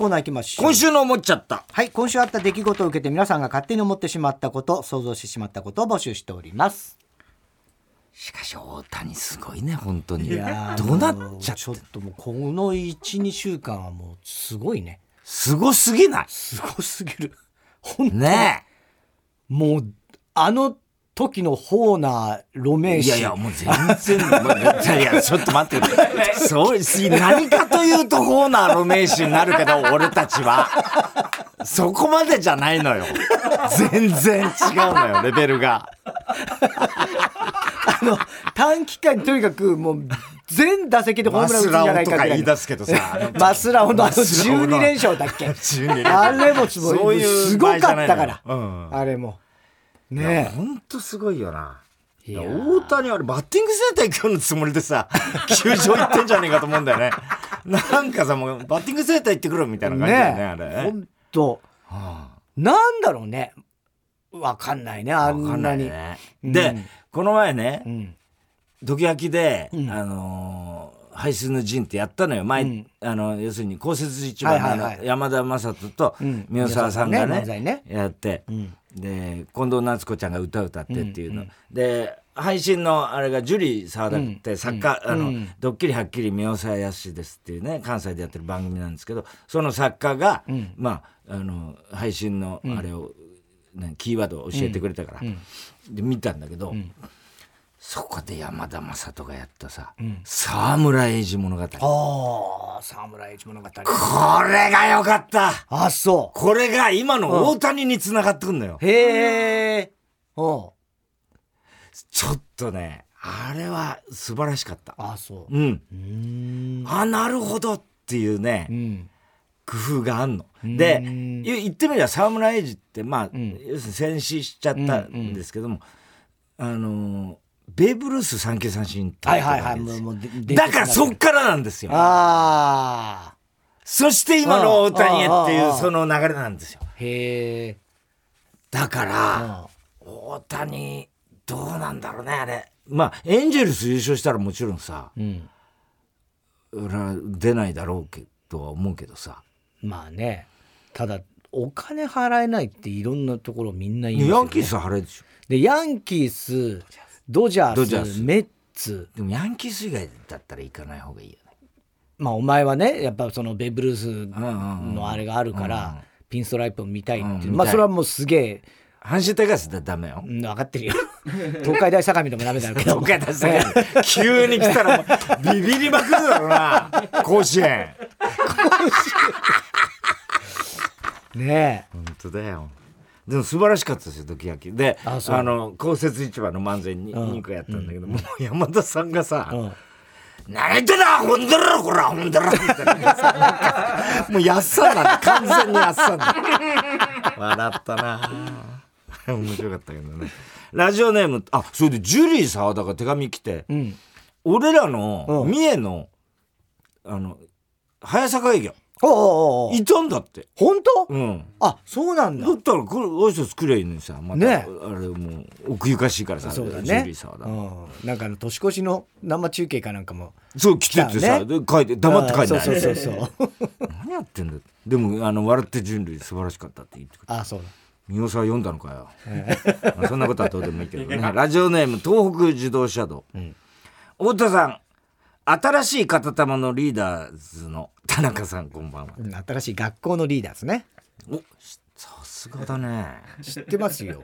コーナー行きましょう。今週の思っちゃった。はい、今週あった出来事を受けて皆さんが勝手に思ってしまったこと、想像してしまったことを募集しております。しかし大谷すごいね、本当に。いやーどうなっちゃってちょっともうこの1、2週間はもうすごいね。すごすぎないすごすぎる。本当ねもう、あの時のホーナー、ロ。ーシ。いやいや、もう全然、まあいやいや、ちょっと待ってくれ。そう、し何かというと、ホーナーの名手になるけど、俺たちは。そこまでじゃないのよ。全然違うのよ、レベルが。あの、短期間にとにかくもう、全打席でホーマムラン打つんじゃないかぐらいとか言い出すけどさ。マスラオのあのマスラオの12連勝だっけ？12連あれもすごかったから、うんあれもねほんとすごいよな。いや大谷あれバッティングセンター行くようなつもりでさ、球場行ってんじゃねえかと思うんだよね。なんかさ、もうバッティングセンター行ってくるみたいな感じだよね、あれ。ほんと。はなんだろうね。わかんないねああわかんなにね。うん。で、この前ねう、ん。ドキヤキで、うん。あのー、排水の陣ってやったのよ。前、うん。あの、要するに、降雪一番の山田正人とうん。宮沢さんがね。やって、うんで近藤夏子ちゃんが歌歌ってっていうの、うんうん。で配信のあれがジュリー沢田って作家、あの、うん。ドッキリはっきり宮沢康ですっていうね関西でやってる番組なんですけどその作家が、うん。まああの配信のあれを、ねキーワードを教えてくれたから、ん。で見たんだけど、んそこで山田雅人がやったさん「沢村栄治物語」ああ沢村一物語。これがよかった。あそこれが今の大谷につながってくんのよ。うへえおちょっとねあれは素晴らしかった。あそう。うん。あなるほどっていうね、うん。工夫があんの。ん。で言言ってみれば沢村栄治ってまあ、ん。要するに戦死しちゃったん。ですけども、あのーベーブ・ルース三球三振はいはいはいもうだからそっからなんですよ。ああそして今の大谷へっていうその流れなんですよ。へえだから、大谷どうなんだろうねあれ。まあエンジェルス優勝したらもちろんさうん。出ないだろうけとは思うけどさ。まあね。ただお金払えないっていろんなところみんな言いますよ、ね、ヤンキースは払えるでしょ。でヤンキースドジャースドジャース。メッツ。でもヤンキース以外だったら行かない方がいいよね。まあお前はねやっぱそのベーブ・ルースのあれがあるから、うんピンストライプを見たいっていう、うんまあそれはもうすげえ。阪神タイガースだダメよ。うん分かってるよ。東海大相模でもダメだけど。東海大相模。急に来たら ビビりまくるだろうな。甲子園。ね本当だよでも素晴らしかったですよドキヤキ。であの降雪市場の漫才にうん。2個やったんだけど、もう山田さんがさえ、うん「何言ってんだほんだらこらほんだら」みたいなもうやっさんだ。ね完全にやっさんだ。笑ったな。面白かったけどね。ラジオネームあそれでジュリー沢田が手紙来て、うん。俺らのうん。三重のあの早坂営業おうおうおうおう。いたんだって。本当、うん。あそうなんだ。だったらこれ挨拶くれいいのにさまた、ね。あれもう奥ゆかしいからさそうだジュリねうん、なんかあの年越しの生中継かなんかもそう来ててさ、で書いて黙って書いてない。そうそうそうそう。何やってんだよ。でもあの笑って人類素晴らしかったって言ってくれあそうだ。三好さん読んだのかよ、まあそんなことはどうでもいいけどね。ラジオネーム東北自動車道、ん。太田さん新しい片玉のリーダーズの田中さんこんばんは。うん新しい学校のリーダーですね。おさすがだね。知ってますよ。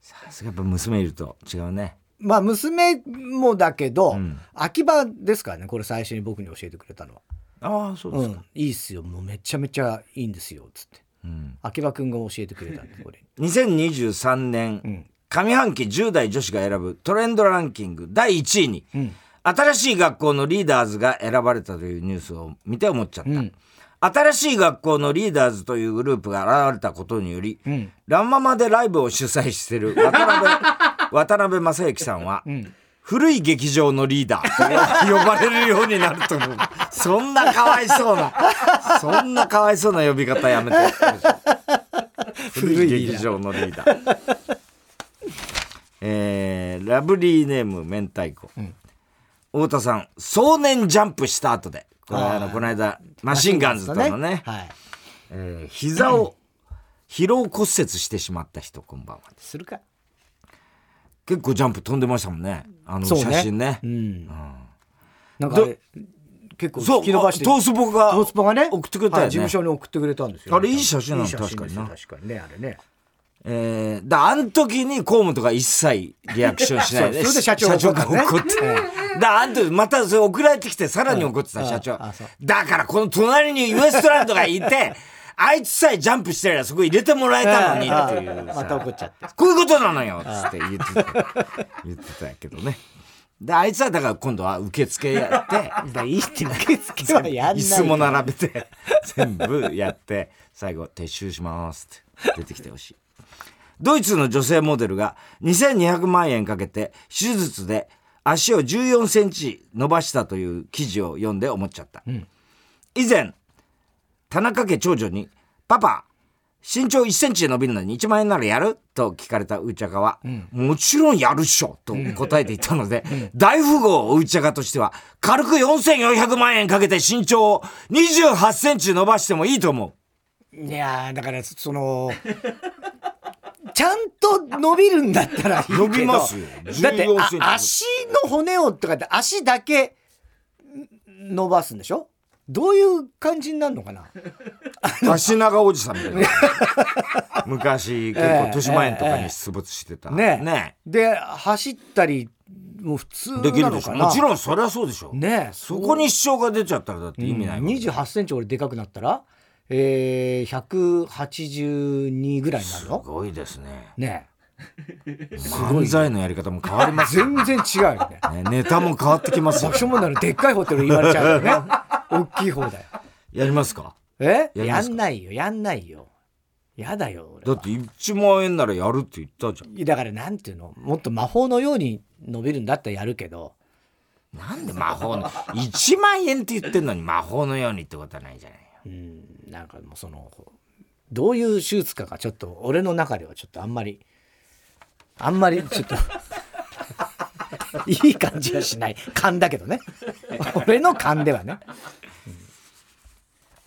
さすがやっぱ娘いると違うね。まあ娘もだけど、ん。秋葉ですからねこれ最初に僕に教えてくれたのは。ああそう「ですか、うん、いいっすよ。もうめちゃめちゃいいんですよ」つって。うん。秋葉くんが教えてくれたんでこれ。2023年、ん。上半期10代女子が選ぶトレンドランキング第1位に、ん新しい学校のリーダーズが選ばれたというニュースを見て思っちゃった、うん。新しい学校のリーダーズというグループが現れたことにより、ん。ランママでライブを主催している渡辺 渡辺正行さんは、ん。古い劇場のリーダーと呼ばれるようになると思う。そんなかわいそうなそんなかわいそうな呼び方やめて古い劇場のリーダー。えーラブリーネーム明太子、太田さん「壮年ジャンプ」した後でこれあのこの間マシンガンズとのね、はい。えー膝を疲労骨折してしまった人こんばんはするか。結構ジャンプ飛んでましたもんねあの写真ねうん。なんかあれ、結構そう引き伸ばして。トースポがトースポがね、送ってくれたよねはい事務所に送ってくれたんですよ。あれいい写真なの確かにな確かにね、あれね。えー、だあの時に河本が一切リアクションしない。でそれで社長が社長が怒って、だあん時またそれ送られてきてさらに怒ってた、社長だからこの隣にウエストランドがいて あいつさえジャンプしてりゃそこ入れてもらえたのに。っていうまた怒っちゃって。こういうことなのよつって言ってた言ってたけどね。であいつはだから今度は受付やってだいいって受付はやんない。椅子も並べて全部やって最後撤収しますって出てきてほしいドイツの女性モデルが2200万円かけて手術で足を14センチ伸ばしたという記事を読んで思っちゃった、以前田中家長女に「パパ身長1センチで伸びるのに1万円ならやる?」と聞かれたうちゃかは、もちろんやるっしょ」と答えていたので、大富豪うちゃかとしては軽く4400万円かけて身長を28センチ伸ばしてもいいと思う。いやーだからそのちゃんと伸びるんだったらいいけど。伸びますよ。だって14センチあ足の骨をとかって足だけん伸ばすんでしょ？どういう感じになるのかな？足長おじさんみたいな。昔結構豊島園とかに出没してた、ねねで走ったりもう普通できるでしょ。もちろんそりゃそうでしょ、ねそこに支障が出ちゃったらだって意味ないもん、2 8センチ俺でかくなったら？えー、182ぐらいになるすのごいですね。ね。漫才のやり方も変わります。よ、全然違うよね。ね、ネタも変わってきますよ。爆笑問題のでっかいホテル言われちゃうよね。大きい方だよ。やりますか？え？ややんないよ。やんないよ。やだよだって1万円ならやるって言ったじゃん。だからなんていうの？もっと魔法のように伸びるんだったらやるけど。なんで魔法の？1万円って言ってんのに魔法のようにってことはないじゃない。ようんなんかもうそのどういう手術かがちょっと俺の中ではちょっとあんまりあんまりちょっと いい感じはしない。勘だけどね。俺の勘ではね。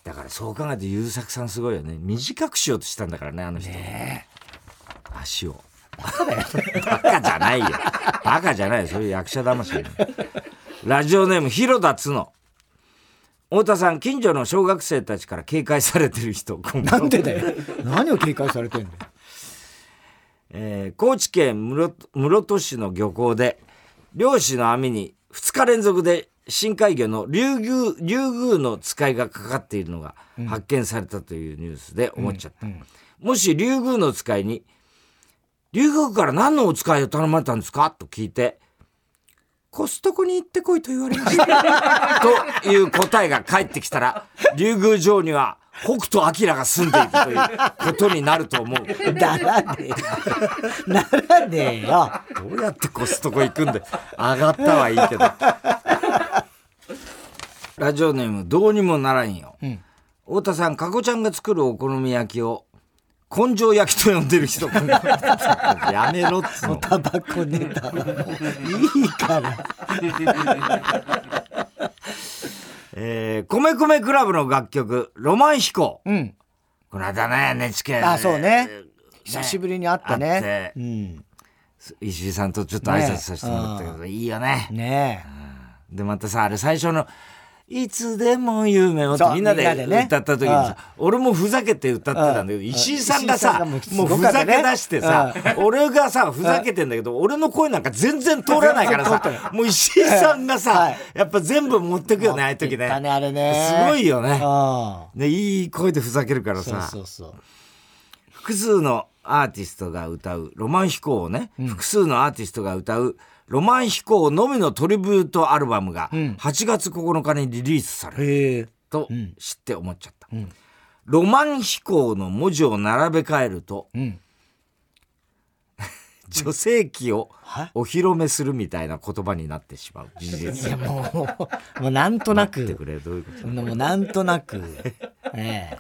だからそう考えて優作さんすごいよね。短くしようとしたんだからねあの人、ね足を。バカじゃないよ。バカじゃないよ。そういう役者魂ねラジオネーム広田つの太田さん近所の小学生たちから警戒されてる人。なんでだよ。何を警戒されてんだよ。えー高知県室室戸市の漁港で漁師の網に2日連続で深海魚の竜宮竜宮の使いがかかっているのが発見されたというニュースで思っちゃった、もし竜宮の使いに「竜宮から何のお使いを頼まれたんですか?」と聞いて「コストコに行ってこいと言われました」という答えが返ってきたら竜宮城には北斗晶が住んでいるということになると思う。ならねえよ。ならねえよ。どうやってコストコ行くんで上がったはいいけど。ラジオネームどうにもならんよ、太田さんかこちゃんが作るお好み焼きを根性焼きと呼んでる人やめろっつうの。タバコネタはもういいから。えー、米米クラブの楽曲「ロマン飛行。うん」この間ね NHK あそうね。久しぶりに会った会ね石井さんとちょっと挨拶させてもらったけど、いいよね。ねでまたさあれ最初の「いつでも夢を」みんなで歌った時にさ、俺もふざけて歌ってたんだけど、石井さんがさもうふざけ出してさ、俺がさふざけてんだけど、俺の声なんか全然通らないからさもう石井さんがさ、はい。やっぱ全部持ってくよねああいう時ね。だねあれね。すごいよね。あねいい声でふざけるからさ複数のアーティストが歌う「ロマン飛行」をね、複数のアーティストが歌う「ロマン飛行」のみのトリビュートアルバムが8月9日にリリースされる。と知って思っちゃった、ロマン飛行の文字を並べ替えると、ん。女性器をは？お披露目するみたいな言葉になってしまう。事い実や。もうもうなんとなく。待ってくれどういうこと？もうなんとなく。ええ。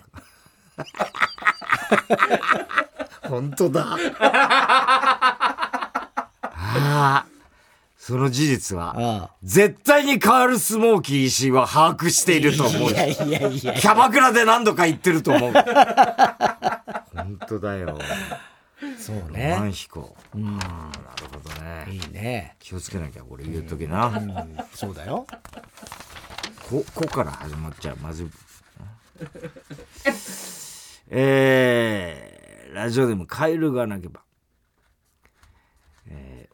本当だ。ああその事実は、あ絶対にカール・スモーキー石井は把握していると思うい。やいやいやいやキャバクラで何度か言ってると思う。本当だよ。そうロマねン飛行。あーなるほどね。いいね気をつけなきゃ、これ言うときな。うんそうだよこ、こから始まっちゃう。まずい。えー、ラジオでもカエルがなけば。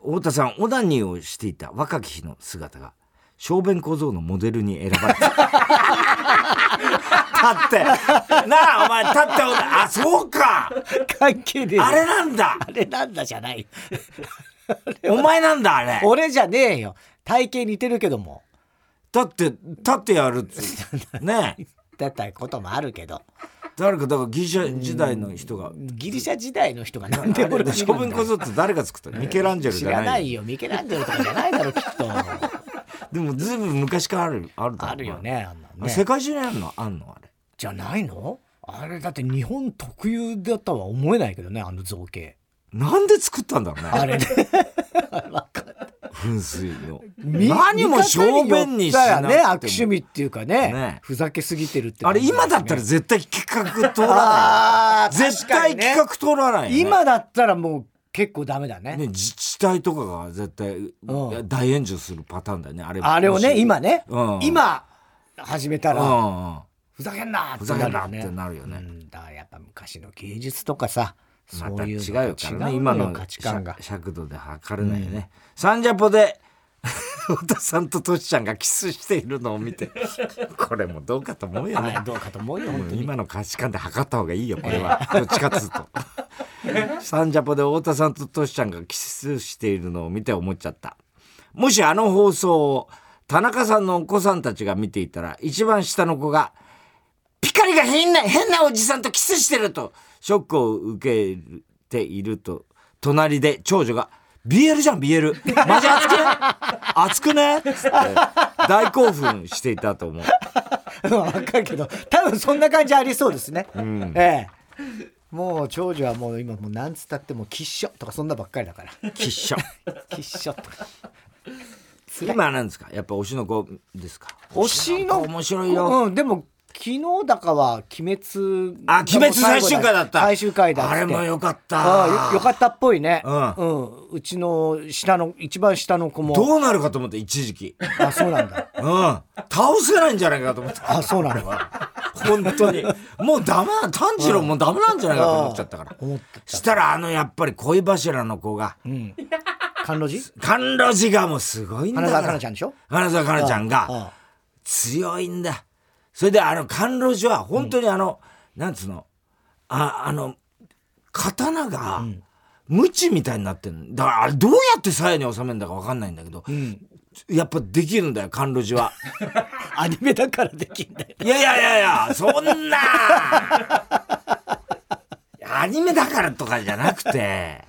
えー、太田さん、オナニーをしていた若き日の姿が、小便小僧のモデルに選ばれた。立って、なあ、お前立ってあ、そうか。関係ねあれなんだ。あれなんだじゃない。お前なんだ、あれ。俺じゃねえよ。体型似てるけども。立って、立ってやるって。ねえ。だったこともあるけど誰か、だからギリシャ時代の人が、ギリシャ時代の人がなんで俺あれ小便小僧って誰が作ったの？ミケランジェル知らじゃなないいよ。ミケランジェルとかじゃないだろきっと。でもずいぶん昔からあるあるあるよねあんな世界中にあるの？あんの？あれ。じゃないの？あれだって日本特有だとは思えないけどねあの造形。なんで作ったんだろうね。あれね 噴水の。み何も小便にしなね。悪趣味っていうかね。ね。ふざけすぎてるってあれ今だったら絶対企画通らない。絶対企画通らないよね。今だったらもう結構ダメだね。ね自治体とかが絶対うん。大炎上するパターンだよねあれ。あれをね今ね、うん。今始めたら、うん。うんふざけんなってふざけんなるよってなるよね。うん、だからやっぱ昔の芸術とかさまた違うよからね。今の価値観が。尺尺度で測れないよね、サンジャポで 太田さんとトシちゃんがキスしているのを見て これもどうかと思うよね。あどうかと思うよ今の価値観で測った方がいいよこれは。どっちかっつうと。サンジャポで太田さんとトシちゃんがキスしているのを見て思っちゃった。もしあの放送を田中さんのお子さんたちが見ていたら一番下の子がピカリが変な変なおじさんとキスしてるとショックを受けていると隣で長女が BL じゃん BL マジ熱くね？熱くね？って大興奮していたと思う。分かるけど多分そんな感じありそうですね、ん。ええ。もう長女はもう今もうなんつったってもうキッショとかそんなばっかりだから。きっしょ。キッショとか。今なんですか？やっぱ推しの子ですか？推しの面白いよ、うんでも昨日だかは「鬼滅」あ鬼滅最終回だった。最終回だあれもよかった。ああよよかったっぽいね。ううん。うちの下の一番下の子も。どうなるかと思って一時期。あそうなんだ。うん。倒せないんじゃないかと思った。あそうなんだ本当に。もうダメだ炭治郎もうダメなんじゃないかと思っちゃったから。思ってしたらあのやっぱり恋柱の子が。うん。甘露寺？甘露寺がもうすごいんだ花から。澤香菜ちゃんでしょ？花澤香菜ちゃんがあ強いんだそれであの甘露寺は本当にあの、なんつうの？ああの刀が無知みたいになってるだからあれどうやって鞘に収めるんだか分かんないんだけど、やっぱできるんだよ甘露寺は。あ アニメだからできんだよ。いやいやいやいやそんな。アニメだからとかじゃなくて。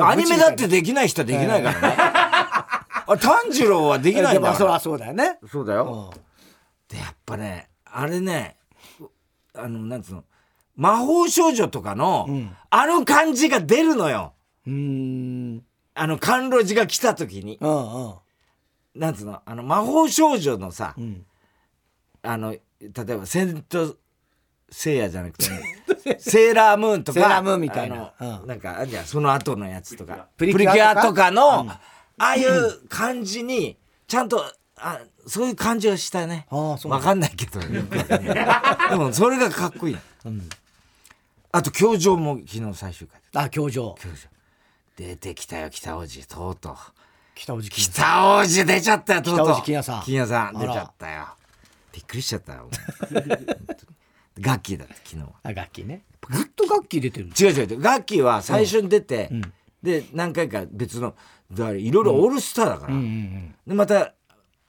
アニメだってできない人はできないからね、あ炭治郎はできないでんだから。もそりゃそうだよね。そうだよ、うんでやっぱねあれねあのなんつうの魔法少女とかの、ん。あの感じが出るのよ。うーん。あの甘露寺が来た時に。うんうん。なんつうのあの魔法少女のさ、ん。あの例えばセントセイヤじゃなくて、セーラームーンとかセーラームーンみたいな。あのうん。なんかあんじゃんその後のやつとか。プリキュアとか。とかの、ああいう感じにちゃんとあそういう感じがしたね。わかんないけど。でもそれがかっこいい、あと教場も昨日最終回だあ教場。教場。出てきたよ北王子とうとう。北尾路金北王子出ちゃったよとうとう。北王子金也さん。金也さん出ちゃったよ。びっくりしちゃったよ ガッキーだった昨日は。あ楽器ね。ずっと楽器出てる違う違うガッキーは最初に出て、で何回か別のだからいろいろオールスターだから、うんうん。でまた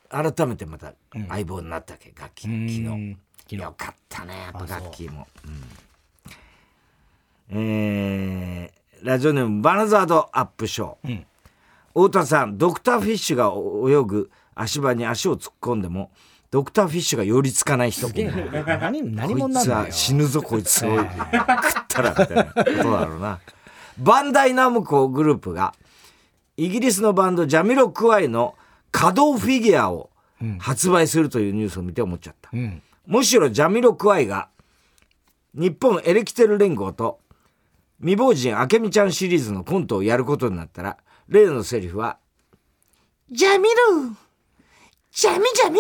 改めてまた相棒になったわけ、うん昨うん。日。よかったねやっぱあそう。ガッキーも、うん。えーラジオネームバナザードアップショー、ん。太田さんドクターフィッシュが泳ぐ足場に足を突っ込んでもドクターフィッシュが寄りつかない人。すげえな何何者ないんだよ死ぬぞこいつを食ったらみたいなことだろうな。バンダイナムコグループがイギリスのバンドジャミロクワイの稼働フィギュアを発売するというニュースを見て思っちゃった。うん。むしろジャミロクワイが日本エレキテル連合と未亡人明美ちゃんシリーズのコントをやることになったら例のセリフは「ジャミロジャミジャミ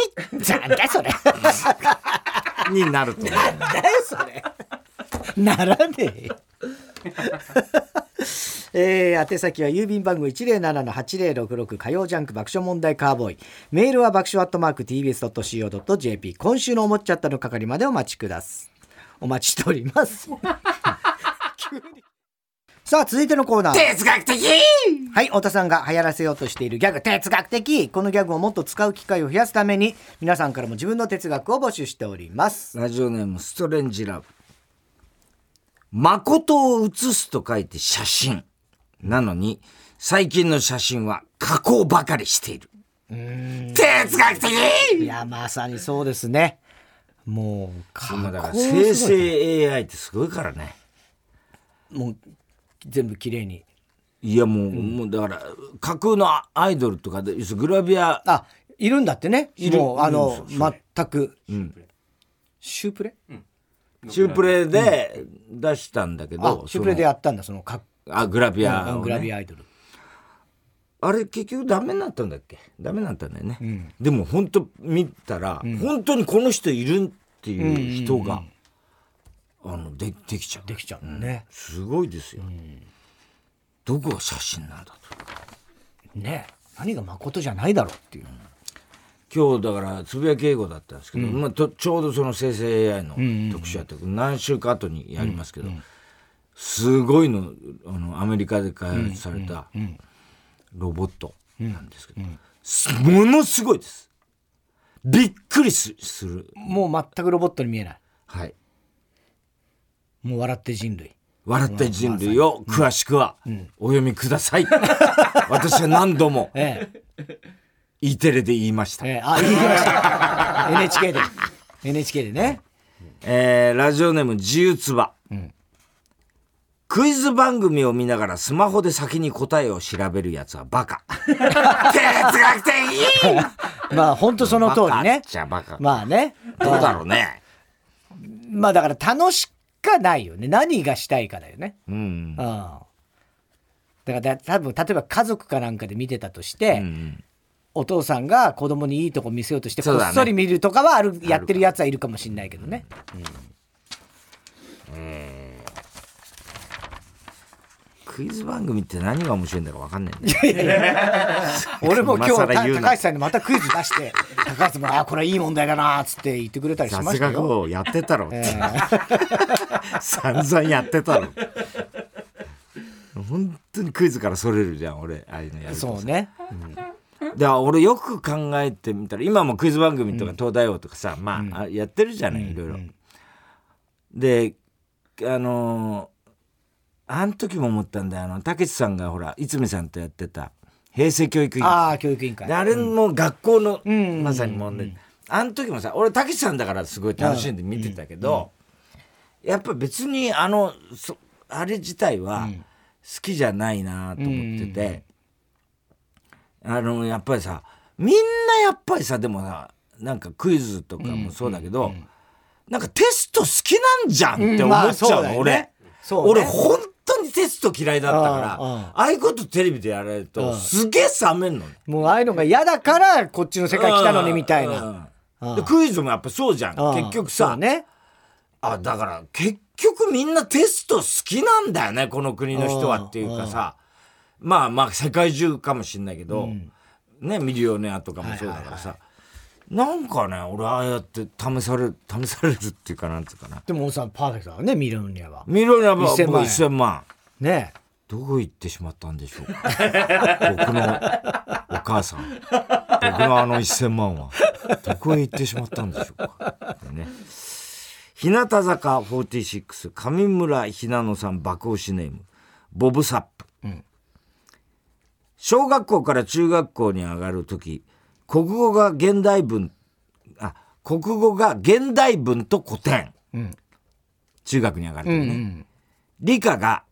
なんだそれ。」になると思う。なんだよそれ。ならねえよ。えー、宛先は郵便番号107-8066火曜ジャンク爆笑問題カーボーイ。メールは爆笑アットマーク TBS.CO.JP 今週の思っちゃったの係までお待ちください。お待ちしております。急に。さあ続いてのコーナー。哲学的。はい太田さんが流行らせようとしているギャグ。哲学的。このギャグをもっと使う機会を増やすために皆さんからも自分の哲学を募集しております。ラジオネームストレンジラブ。誠を写すと書いて写真。なのに、最近の写真は加工ばかりしている。哲学的！いやまさにそうですね。もう加今だから工生すごい成 AI ってすごいからね。もう全部綺麗に。いやもう、もうだから、架空のアイドルとかで、グラビア、あいるんだってね。いる。もうあの全く。うん、シュープレ？シュープレで出したんだけあど、シュープレでやったんだそのかあ、グラビアを、ね、グラビアアイドル。あれ結局ダメになったんだっけ？ダメになったんだよね、でも本当見たら、本当にこの人いるっていう人が、あのでできちゃう。できちゃうね、すごいですよ、どこが写真なんだと。ね何が誠じゃないだろうっていう今日だからつぶやき英語だったんですけど、まあ、とちょうどその生成 AI の特集やって、何週か後にやりますけど、すごいのあのアメリカで開発されたロボットなんですけど、すものすごいです。びっくりすする。もう全くロボットに見えない。はい。もう笑って人類。笑った人類を詳しくはお読みください、私は何度も。ええ E テレで言いました。ええあ言いました。NHK で。NHK でね。えーラジオネーム自由つば、クイズ番組を見ながらスマホで先に答えを調べるやつはバカ。哲学的！まあ本当その通りね。っちゃバカ、まあね。どうだろうね。まあだから楽しかないよね。何がしたいかだよね。うん。うん。だからだ多分例えば家族かなんかで見てたとして、うんお父さんが子供にいいとこ見せようとしてこっそり見るとかはあるやってるやつはいるかもしれないけどね。クイズ番組って何が面白いんだか分かんないんだよ俺も今日高橋さんにまたクイズ出して高橋さんも「あこれいい問題だな」っつって言ってくれたりし雑ましたよ。やってたろって、え 散々やってたろ。本当にクイズからそれるじゃん俺ああいうのやえるとそうね。で俺よく考えてみたら今もクイズ番組とか東大王とかさ、まあ、あやってるじゃないいろいろ。であのーあの時も思ったんだよ。あのたけしさんがほら逸見さんとやってた平成教育委員会。ああ教育委員会。で。あれも学校の、ん。まさに問題、あの時もさ俺たけしさんだからすごい楽しんで見てたけど、やっぱ別にあのそあれ自体は好きじゃないなと思ってて、あのやっぱりさみんなやっぱりさでもさなんかクイズとかもそうだけど、なんかテスト好きなんじゃんって思っちゃうの、俺。そうね俺本当にテスト嫌いだったから、ああいうことテレビでやられると、すげえ冷めんのね。もうああいうのが嫌だからこっちの世界来たのにみたいな。クイズもやっぱそうじゃん。うん結局さ、ね。あ、だから結局みんなテスト好きなんだよね、この国の人はっていうかさ。まあまあ世界中かもしんないけど、ね、ミリオネアとかもそうだからさ。なんかね、俺ああやって試される、試されるっていうかなんつうかな。でも大さんパーフェクトだねミルニアは。ミリオネアは僕1000万円。1000万。ね。どこ行ってしまったんでしょうか。僕のお母さん。僕のあの1000万は。どこへ行ってしまったんでしょうか、ね、日向坂46上村ひなのさん爆押しネーム。ボブサップ、小学校から中学校に上がる時国語が現代文あ国語が現代文と古典、中学に上がる時ね、理科が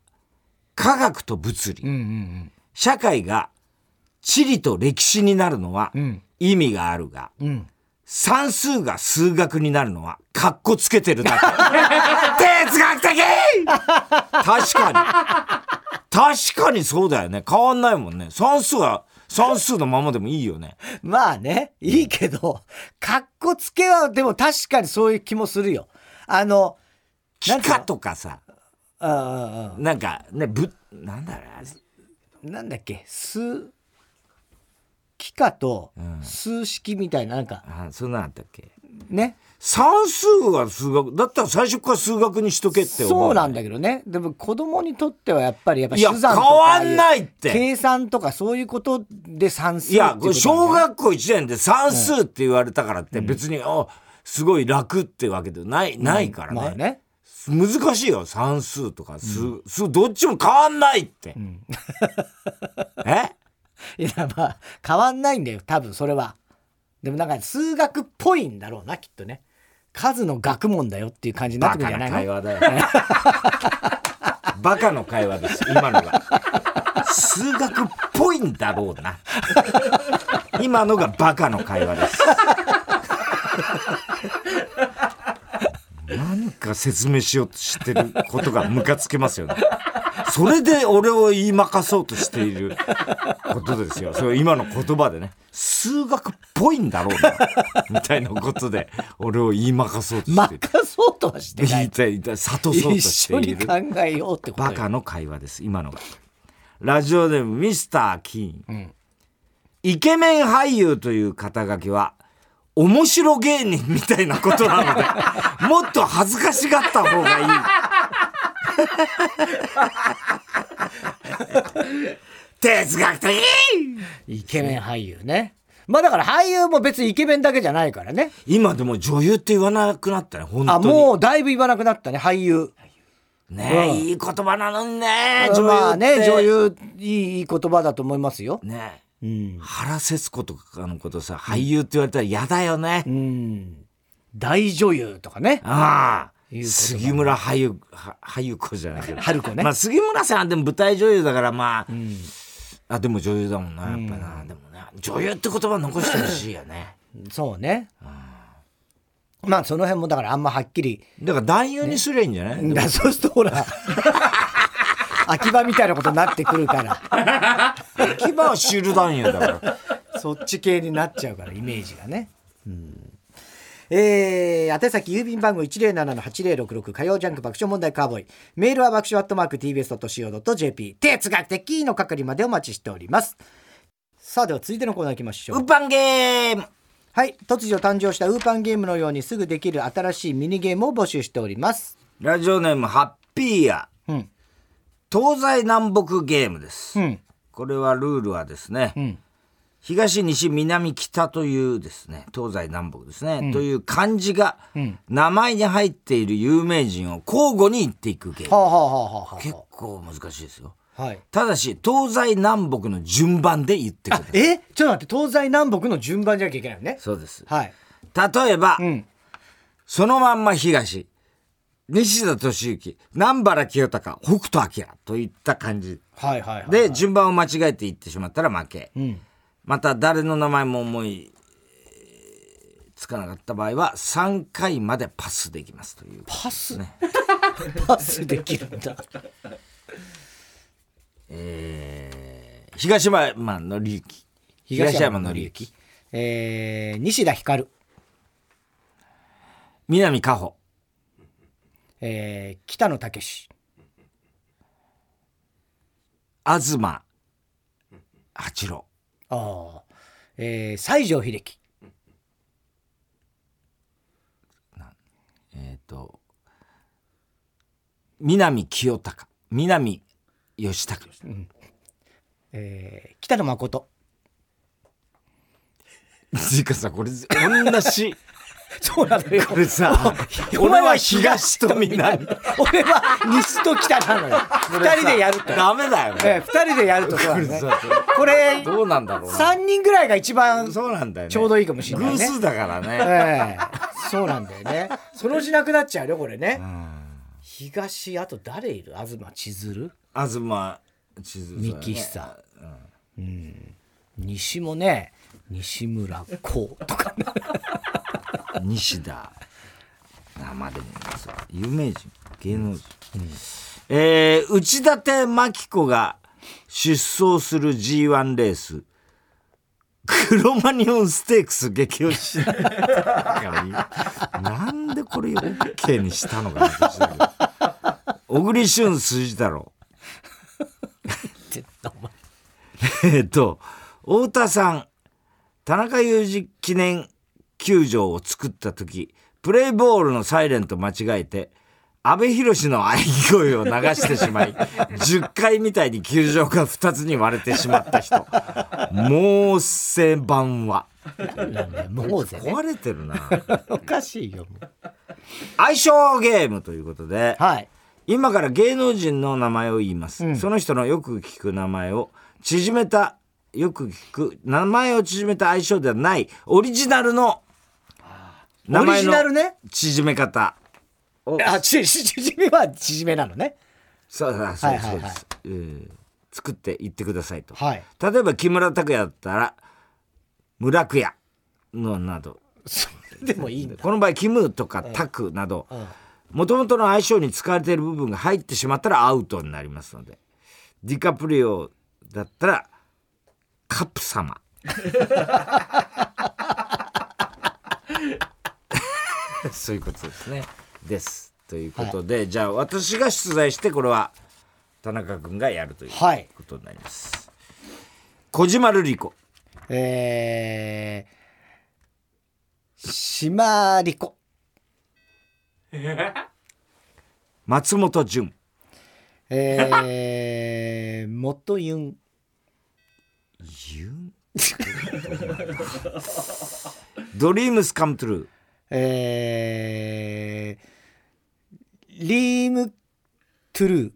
科学と物理、うんうんうん。社会が地理と歴史になるのはうん。意味があるが、うん。算数が数学になるのは、カッコつけてるだけ。哲学的！確かに。確かにそうだよね。変わんないもんね。算数は、算数のままでもいいよね。まあね。いいけどかっこつけはでも確かにそういう気もするよ。あの幾何とかさ、うんうんうん。なんかね、ぶ、なんだろう。なんだっけ？数幾何とうん。数式みたいななんか。あ、そんなんあったっけ？ね算数は数学、だったら最初から数学にしとけって思う。そうなんだけどね。でも子供にとってはやっぱりやっぱ手算とか変わんないって。計算とかそういうことで算数いや、小学校1年で算数って言われたからって別に、あすごい楽ってわけでない、ないからね。まあね。難しいよ、算数とか。数、数、どっちも変わんないって。え？いやまあ変わんないんだよ多分それは。でもなんか数学っぽいんだろうなきっとね数の学問だよっていう感じになってくるんじゃないの？話だよ。バカの会話です、今のが。数学っぽいんだろうな。今のがバカの会話です。なんか説明しようとしてることがムカつけますよね。それで俺を言いまかそうとしていることですよ。それ今の言葉でね。数学っぽいんだろうな。みたいなことで俺を言いまかそうとしている。任そうとはしてない。言いたい諭そうと一している。緒に考えようってことよ。バカの会話です今のがラジオネームミスター・キーン、イケメン俳優という肩書きは面白芸人みたいなことなので もっと恥ずかしがった方がいい。哲学的。イケメン俳優ねまあだから俳優も別にイケメンだけじゃないからね。今でも女優って言わなくなったね本当に。あもうだいぶ言わなくなったね俳優。ねえ、うん。いい言葉なのにね女優まあね女優いい言葉だと思いますよ。ねえ。うん、原節子とかのことさ、俳優って言われたら嫌だよね。うん、大女優とかね。ああ。杉村俳優、は俳優子じゃないけど。春子ね。まあ杉村さんはでも舞台女優だからまあ、あ、でも女優だもんな、やっぱな。でもね、女優って言葉残してほしいよね。そうね。まあその辺もだからあんまはっきり。だから男優にすりゃいいんじゃない、だそうするとほら 秋葉みたいなことになってくるから。牙はシュール男優だから。そっち系になっちゃうからイメージがね。うん。えー、宛先郵便番号107-8066火曜ジャンク爆笑問題カーボーイ。メールは爆笑アットマーク TBS.CO.JP 哲学的の係までお待ちしておりますさあでは続いてのコーナー行きましょう。ウーパンゲーム。はい。突如誕生したウーパンゲームのようにすぐできる新しいミニゲームを募集しております。ラジオネームハッピーや。うん。東西南北ゲームです。うん。これはルールはですね、うん。東西南北というですね東西南北ですね、という漢字がん。名前に入っている有名人を交互に言っていくゲーム。結構難しいですよ。あはい。ただし東西南北の順番で言ってください。え？ちょっと待って東西南北の順番じゃなきゃいけないよね。そうです。はい。例えば、うん。そのまんま東西田敏行南原清隆北斗晶といった感じ。はいはいはいで順番を間違えて言ってしまったら負け、うん。また誰の名前も思いえーつかなかった場合は3回までパスできますというパス？ね パスできるんだえー東山紀之東山紀之えー、西田ひかる、南果歩えー、北野武。東八郎。ああ、えー、西城秀樹。えっ、と南清隆。南義隆えー、北野誠。つうかさこれ同じ。そうなのよ。これさ 俺は東と南。俺は西と北なのよ。二人でやると、ダメだよね。えー、二人でやるとそうだね。これどうなんだろうな三人ぐらいが一番そうなんだよね。ちょうどいいかもしれないね。偶数だからね、ええそうなんだよね。そのうちなくなっちゃうよこれね、うん。東あと誰いる？東千鶴？東地図三木久。西もね西村光とか西田。生でもさ有名人芸能人、えー内館真紀子が出走する G1 レース。クロマニオンステークス激推し。なんでこれ OK にしたのかな小栗旬筋太郎 えっと太田さん田中裕二記念球場を作った時プレイボールのサイレンと間違えて阿部寛の喘ぎ声を流してしまい 10回みたいに球場が2つに割れてしまった人。もうせ番はもうぜ、ね、壊れてるな。おかしいよ相性ゲームということで、はい今から芸能人の名前を言います、その人のよく聞く名前を縮めたよく聞く名前を縮めた相性ではないオリジナルの名前の縮め方。をあち縮めは縮めなのね。そうそうそうはいはいはい。そうです、えー作っていってくださいと、はい。例えば木村拓哉だったら村久也のなど。でもいいんだ。この場合キムとかタクなどもともとの相性に使われている部分が入ってしまったらアウトになりますのでディカプリオだったらカプ様。そういうことですね。です。ということで、じゃあ私が出題してこれは田中君がやるというはい。ことになります、小島瑠璃子。えー、島りこ 松本潤。えー、元ユン。ユン？ドリームスカムトゥルー。えー、リームトゥルー。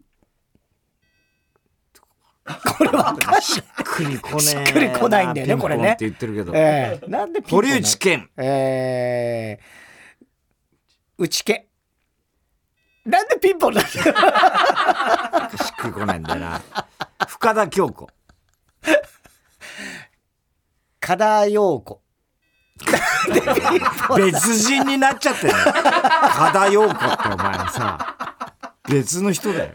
これはしっくりこねえ しっくりこないんだよねこれね。って言ってるけど、えー、なんで堀内健。えー、内家なんでピンポンなんだよしっくりこないんだよな。深田恭子。加田陽子。別人になっちゃってる加田陽子ってお前さ。別の人だよ。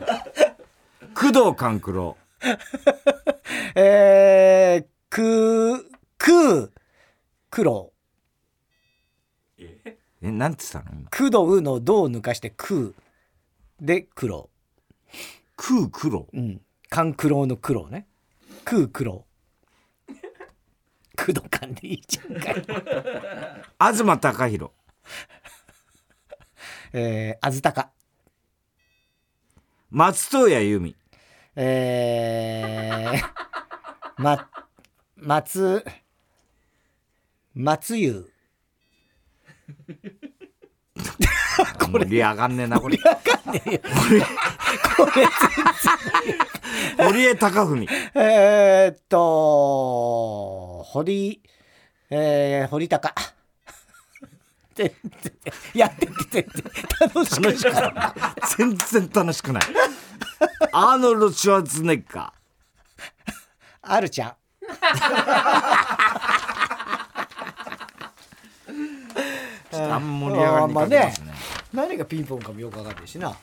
工藤官九郎。えー、くく黒えなんて言ったの？今。工藤の銅を抜かしてく。で黒。空黒？うん。勘九郎の黒ね。空黒。工藤勘でいいじゃんかよ。東貴弘えー、あずたか。松任谷由実。えー、ま、松、松湯。盛り上がんねえなこれ。これ、堀江貴文。えー、っと、堀、えー、堀高。全然やってて全然楽しくない。全然楽しくない。アーノルド・シュワルネッガあるちゃん。ーちょっとあんま盛り上がりに欠けますね何がピンポンかもよくわかんないしな。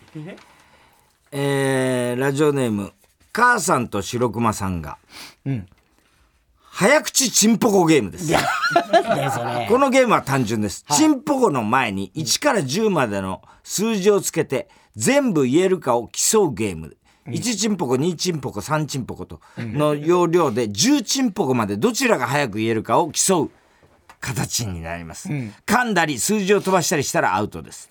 えーラジオネーム母さんと白熊さんがうん。早口チンポコゲームです。このゲームは単純です。チンポコの前に1から10までの数字をつけて全部言えるかを競うゲーム。1チンポコ、2チンポコ、3チンポコとの要領で10チンポコまでどちらが早く言えるかを競う形になります。噛んだり数字を飛ばしたりしたらアウトです。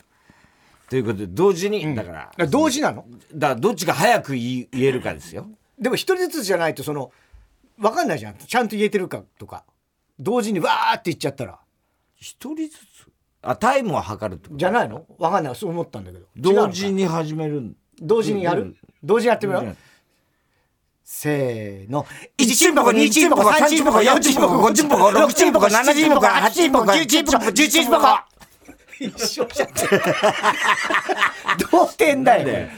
ということで同時に、だから、同時なの？だからどっちが早く言えるかですよ。でも一人ずつじゃないとその分かんないじゃん。ちゃんと言えてるかとか。同時にわーって言っちゃったら。一人ずつ？あ、タイムを測るってこと？じゃないの？分かんない。そう思ったんだけど。同時に始める。同時にやる？同時にやってみようせーの。1チンポコ、2チンポコ、3チンポコ、4チンポコ、5チンポコ、6チンポコ、7チンポコ、8チンポコ、9チンポコ、10チンポコ。一緒じゃん。同点だよ。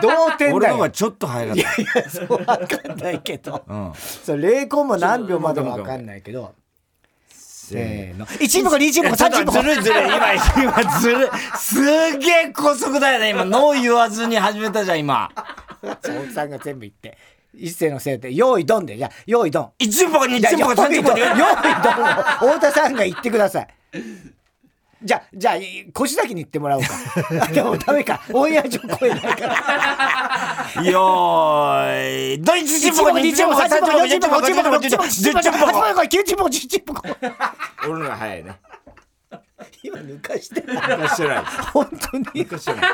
同点だよ。俺のがちょっと早かっいやいやそう分かんないけど。たうん。そう0コンも何秒までも分かんないけど。せーの。1チンポコ2チンポコ3チンポコ。ずるいずるい。今今ずるい。すげえ高速だよね。今ノー言わずに始めたじゃん今。奥さんが全部言って一斉のせいで用意ドンで。じゃあ用意ドン。一チンポコ二いやチンポコ三チンポコ用意ドン。を太田さんが言ってください。じゃあじゃあ腰先に言ってもらおうか。あ でもダメか。オンエア上声ないから。よーい。ドイツチンポコ二チンポコ三チンポコ四チンポコ五チンポコ六チンポコ十チンポコ9チンポコ10チンポコ俺のが早いね今抜かして抜かしてない本当に抜かしてない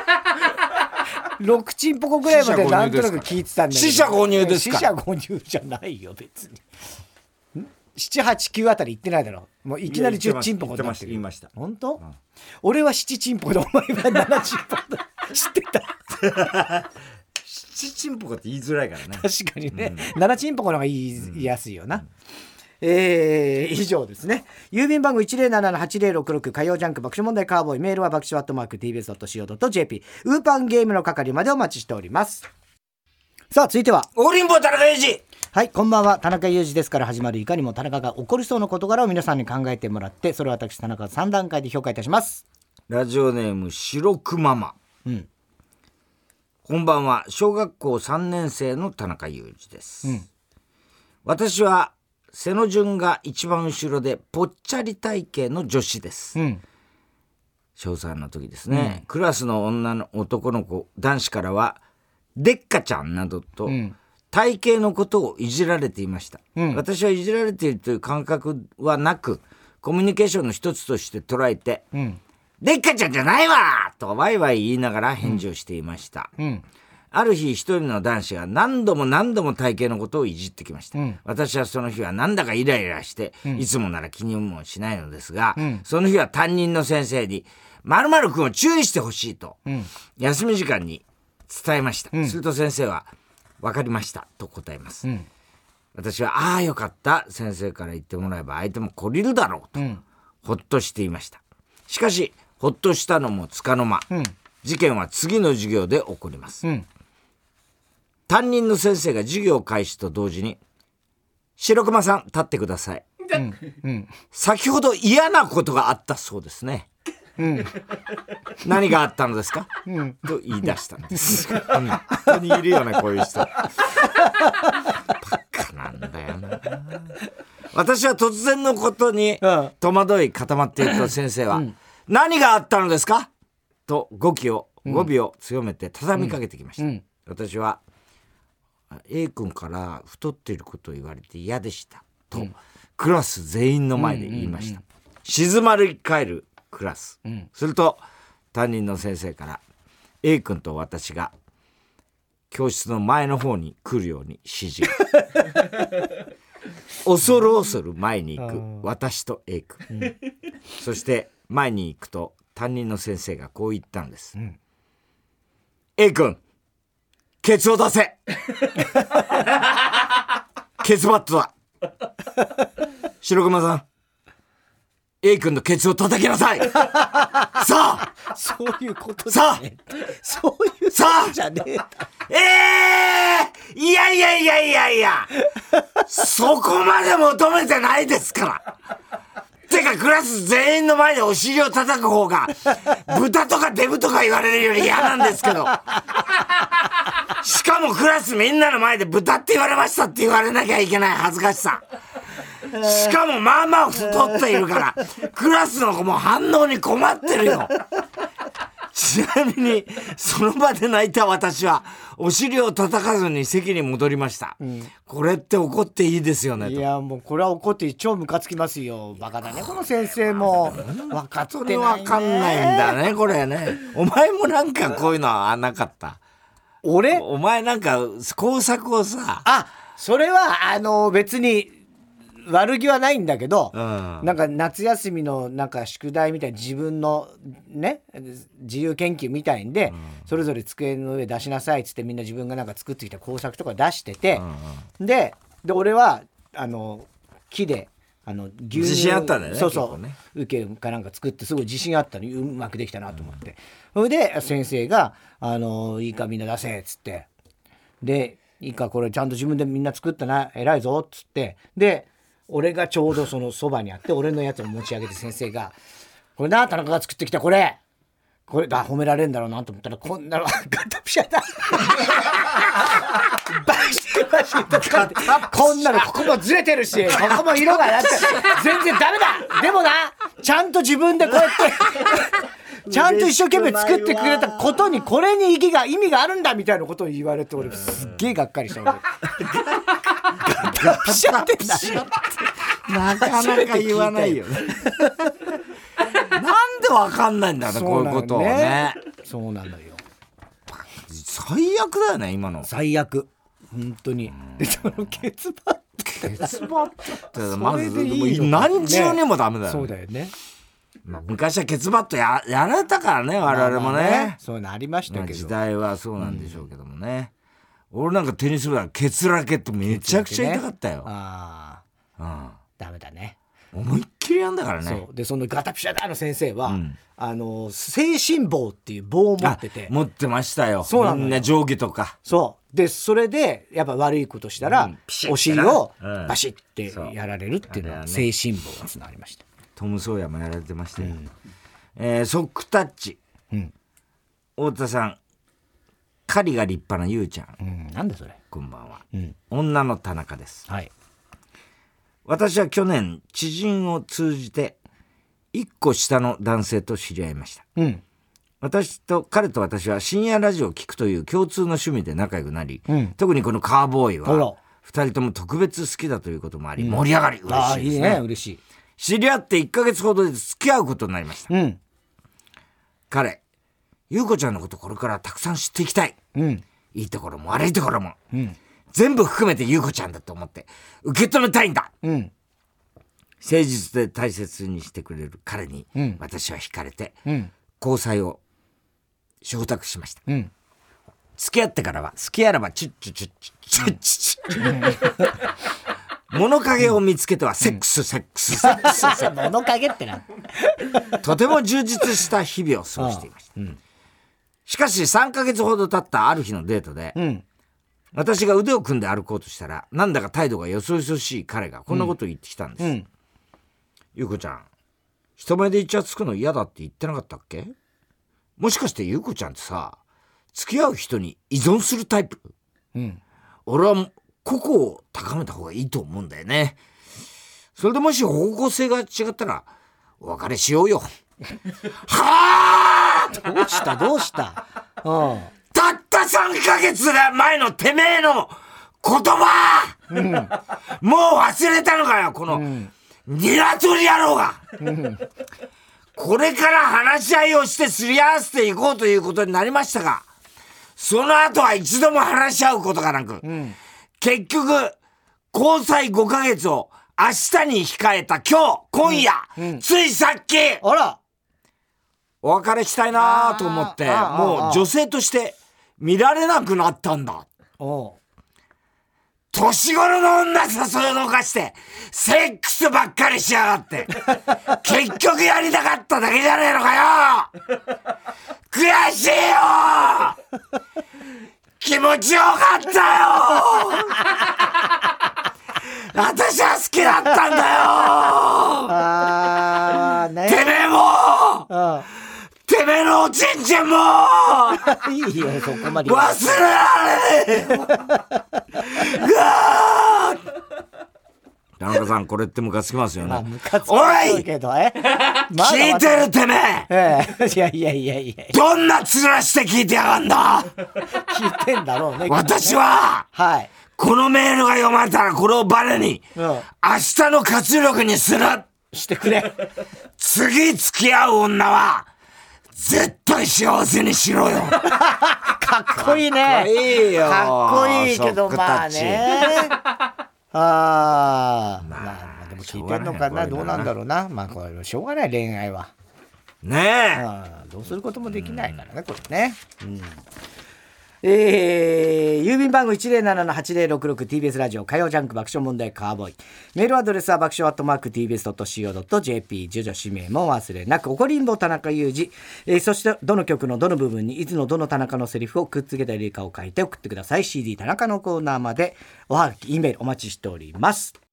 6チンポコぐらいまでなんとなく聞いてたんだけど。死者購入ですか？死者購入じゃないよ別に。ん？789あたり行ってないだろ。もういきなり10チンポコになってる言いました本当、俺は7チンポコでお前は7チンポコだ。知ってた七チンポコって言いづらいからね。確かにね、7チンポコの方が言い,、言いやすいよな、えー以上ですね。郵便番号107-8066火曜ジャンク爆笑問題カーボーイ。メールは爆笑アットマーク TBS.CO.JP ウーパンゲームの係までお待ちしております。さあ続いては。オリンボ田中裕二。はいこんばんは。田中裕二ですから始まるいかにも田中が起こりそうな事柄を皆さんに考えてもらってそれを私田中が3段階で評価いたします。ラジオネーム白くママうん。こんばんは。小学校3年生の田中裕二です、ん。私は背の順が一番後ろでぽっちゃり体型の女子です。うん。小3の時ですね、クラスの女の男の子男子からは「でっかちゃん」などとん。体型のことをいじられていました、うん。私はいじられているという感覚はなくコミュニケーションの一つとして捉えてうん「でっかちゃんじゃないわ!」とワイワイ言いながら返事をしていました、うんある日一人の男子が何度も何度も体型のことをいじってきました、うん。私はその日はなんだかイライラして、いつもなら気にもしないのですが、んその日は担任の先生に「〇〇君を注意してほしい」と、ん。休み時間に伝えました、ん。すると先生は「分かりました」と答えます、うん。私は「ああよかった。先生から言ってもらえば相手も懲りるだろう」と、うん。ほっとしていました。しかしほっとしたのもつかの間、うん。事件は次の授業で起こります。うん担任の先生が授業開始と同時に「白熊さん立ってください」うん先ほど嫌なことがあったそうですね。うん。何があったのですか、うん。と言い出したんです。本当にいるよねこういう人。バカなんだよな。私は突然のことにうん。戸惑い固まっていると先生は「何があったのですか?」と語気を語尾を強めて畳みかけてきました、うん。私は A 君から太っていることを言われて嫌でしたと、クラス全員の前で言いました、静まり返るクラス、ん。すると担任の先生から A 君と私が教室の前の方に来るように指示。恐る恐る前に行く。私と A 君、そして前に行くと担任の先生がこう言ったんです、A 君ケツを出せ。ケツバットだ。白熊さん。A 君のケツを叩きなさい。さあ。そういうことさあ。そういうさあじゃねえええいやいやいやいやいや。そこまで求めてないですからてかクラス全員の前でお尻を叩く方が豚とかデブとか言われるより嫌なんですけど。しかもクラスみんなの前で豚って言われましたって言われなきゃいけない恥ずかしさ。しかもまあまあ太っているからクラスの子も反応に困ってるよ。ちなみにその場で泣いた私はお尻を叩かずに席に戻りました、これって怒っていいですよねと。いやもうこれは怒って超ムカつきますよ。バカだねこの先生も。分かってない、ね、わかんないんだねこれね。お前もなんかこういうのはなかった。俺？お前なんか工作をさ。あそれはあの別に悪気はないんだけど、うん。なんか夏休みのなんか宿題みたいに自分のね自由研究みたいんで、それぞれ机の上出しなさいっつってみんな自分がなんか作ってきた工作とか出してて、でで俺はあの木であの牛自信あったねそうそう、ね。受けかなんか作ってすごい自信あったのうまくできたなと思って、それで先生が「あのいいかみんな出せ」っつって。で「いいかこれちゃんと自分でみんな作ったな偉いぞ」っつって。で俺がちょうどそのそばにあって俺のやつを持ち上げて先生が「これな田中が作ってきたこれ。これだ褒められるんだろうなと思ったらこんなの ガタピシャだ。バシバシとかってこんなのここもずれてるしここも色がなって全然ダメだ。でもなちゃんと自分でこうやって ちゃんと一生懸命作ってくれたことにこれに意義が意味があるんだみたいなことを言われて俺すっげえがっかりした俺ピシャってなかなか言わないよね。なんでわかんないんだねこういうことをね。そうなのよ。最悪だよね今の。最悪。本当に。でそのケツバッケツバットってまず何十年もダメだよ、そうだよね。まあ昔はケツバットややられたからね我々もまあまあね,、そういうのありましたけど。時代はそうなんでしょうけどもね、俺なんかテニス部だケツラケットめちゃくちゃ痛かったよ、ああダメだね。うん、思いっきりやんだからね。でそのガタピシャだの先生は、ん。あの精神棒っていう棒を持ってて。あ持ってましたよ。そうなんな定規とか。そう。でそれでやっぱ悪いことしたら、うん。お尻をうん。バシッてやられるっていうのは精神棒がつながりました、トム・ソーヤもやられてましたよ、えーソックタッチ。うん。太田さん狩りが立派なゆうちゃん。うん、なんでそれ？こんばんは、うん。女の田中です。はい。私は去年知人を通じて一個下の男性と知り合いました。うん。私と彼と私は深夜ラジオを聞くという共通の趣味で仲良くなり、うん。特にこのカーボーイは二人とも特別好きだということもあり、盛り上がり嬉しいですね。ね。嬉しい。知り合って1ヶ月ほどで付き合うことになりました。うん。彼優子ちゃんのことこれからたくさん知っていきたい。うん。いいところも悪いところも。うん。全部含めて優子ちゃんだと思って。受け止めたいんだ。うん。誠実で大切にしてくれる彼にうん。私は惹かれてうん。交際を承諾しました。うん。付き合ってからは好きあらばチュッチュチュッチュチュッチュチュ物陰を見つけてはセックスセックスセックスセック物陰ってなスとても充実した日々を過ごしていましたしかし3ヶ月ほど経ったある日のデートでうん。私が腕を組んで歩こうとしたらなんだか態度がよそよそしい彼がこんなことを言ってきたんです、うん。ゆうこちゃん人前でイチャつくの嫌だって言ってなかったっけ？もしかしてゆうこちゃんってさ付き合う人に依存するタイプ？うん。俺は個々を高めた方がいいと思うんだよね。それでもし方向性が違ったらお別れしようよ。は あどうした？どうした？うん。たった3ヶ月前のてめえの言葉、もう忘れたのかよこの、ニワトリ野郎が、これから話し合いをしてすり合わせていこうということになりましたがその後は一度も話し合うことがなく、結局交際5ヶ月を明日に控えた今日今夜、ついさっきあらお別れしたいなと思ってもう女性として見られなくなったんだ。年頃の女誘いのかしてセックスばっかりしやがって。結局やりたかっただけじゃねえのかよ。悔しいよ。気持ちよかったよ。私は好きだったんだよあーねてめえもあてめえのおちんちんも いいよそこまで。忘れられねえ田中さんこれってムカつきますよまあねムカつおくいけどえまだ聞いてるてめえ！ええ。いやいやいやいや。どんな面して聞いてやがんだ！聞いてんだろうね。私は！はい。このメールが読まれたらこれをバネにうん。明日の活力にする！してくれ。次付き合う女は絶対幸せにしろよ。かっこいいね。いいよ。かっこいいけどまあね。あーまあまあまあでも聞いてんのかな？ないどうなんだろうな？まあこれしょうがない恋愛は。ねえ。どうすることもできないからねこれね、うん、いえー、郵便番号 107-8066TBS ラジオ火曜ジャンク爆笑問題カーボーイ。メールアドレスは爆笑アットマーク TBS.CO.JP 住所氏名も忘れなく怒りんぼ田中裕二、えー、そしてどの曲のどの部分にいつのどの田中のセリフをくっつけたりかを書いて送ってください。CD 田中のコーナーまで。おはがき E メールお待ちしております。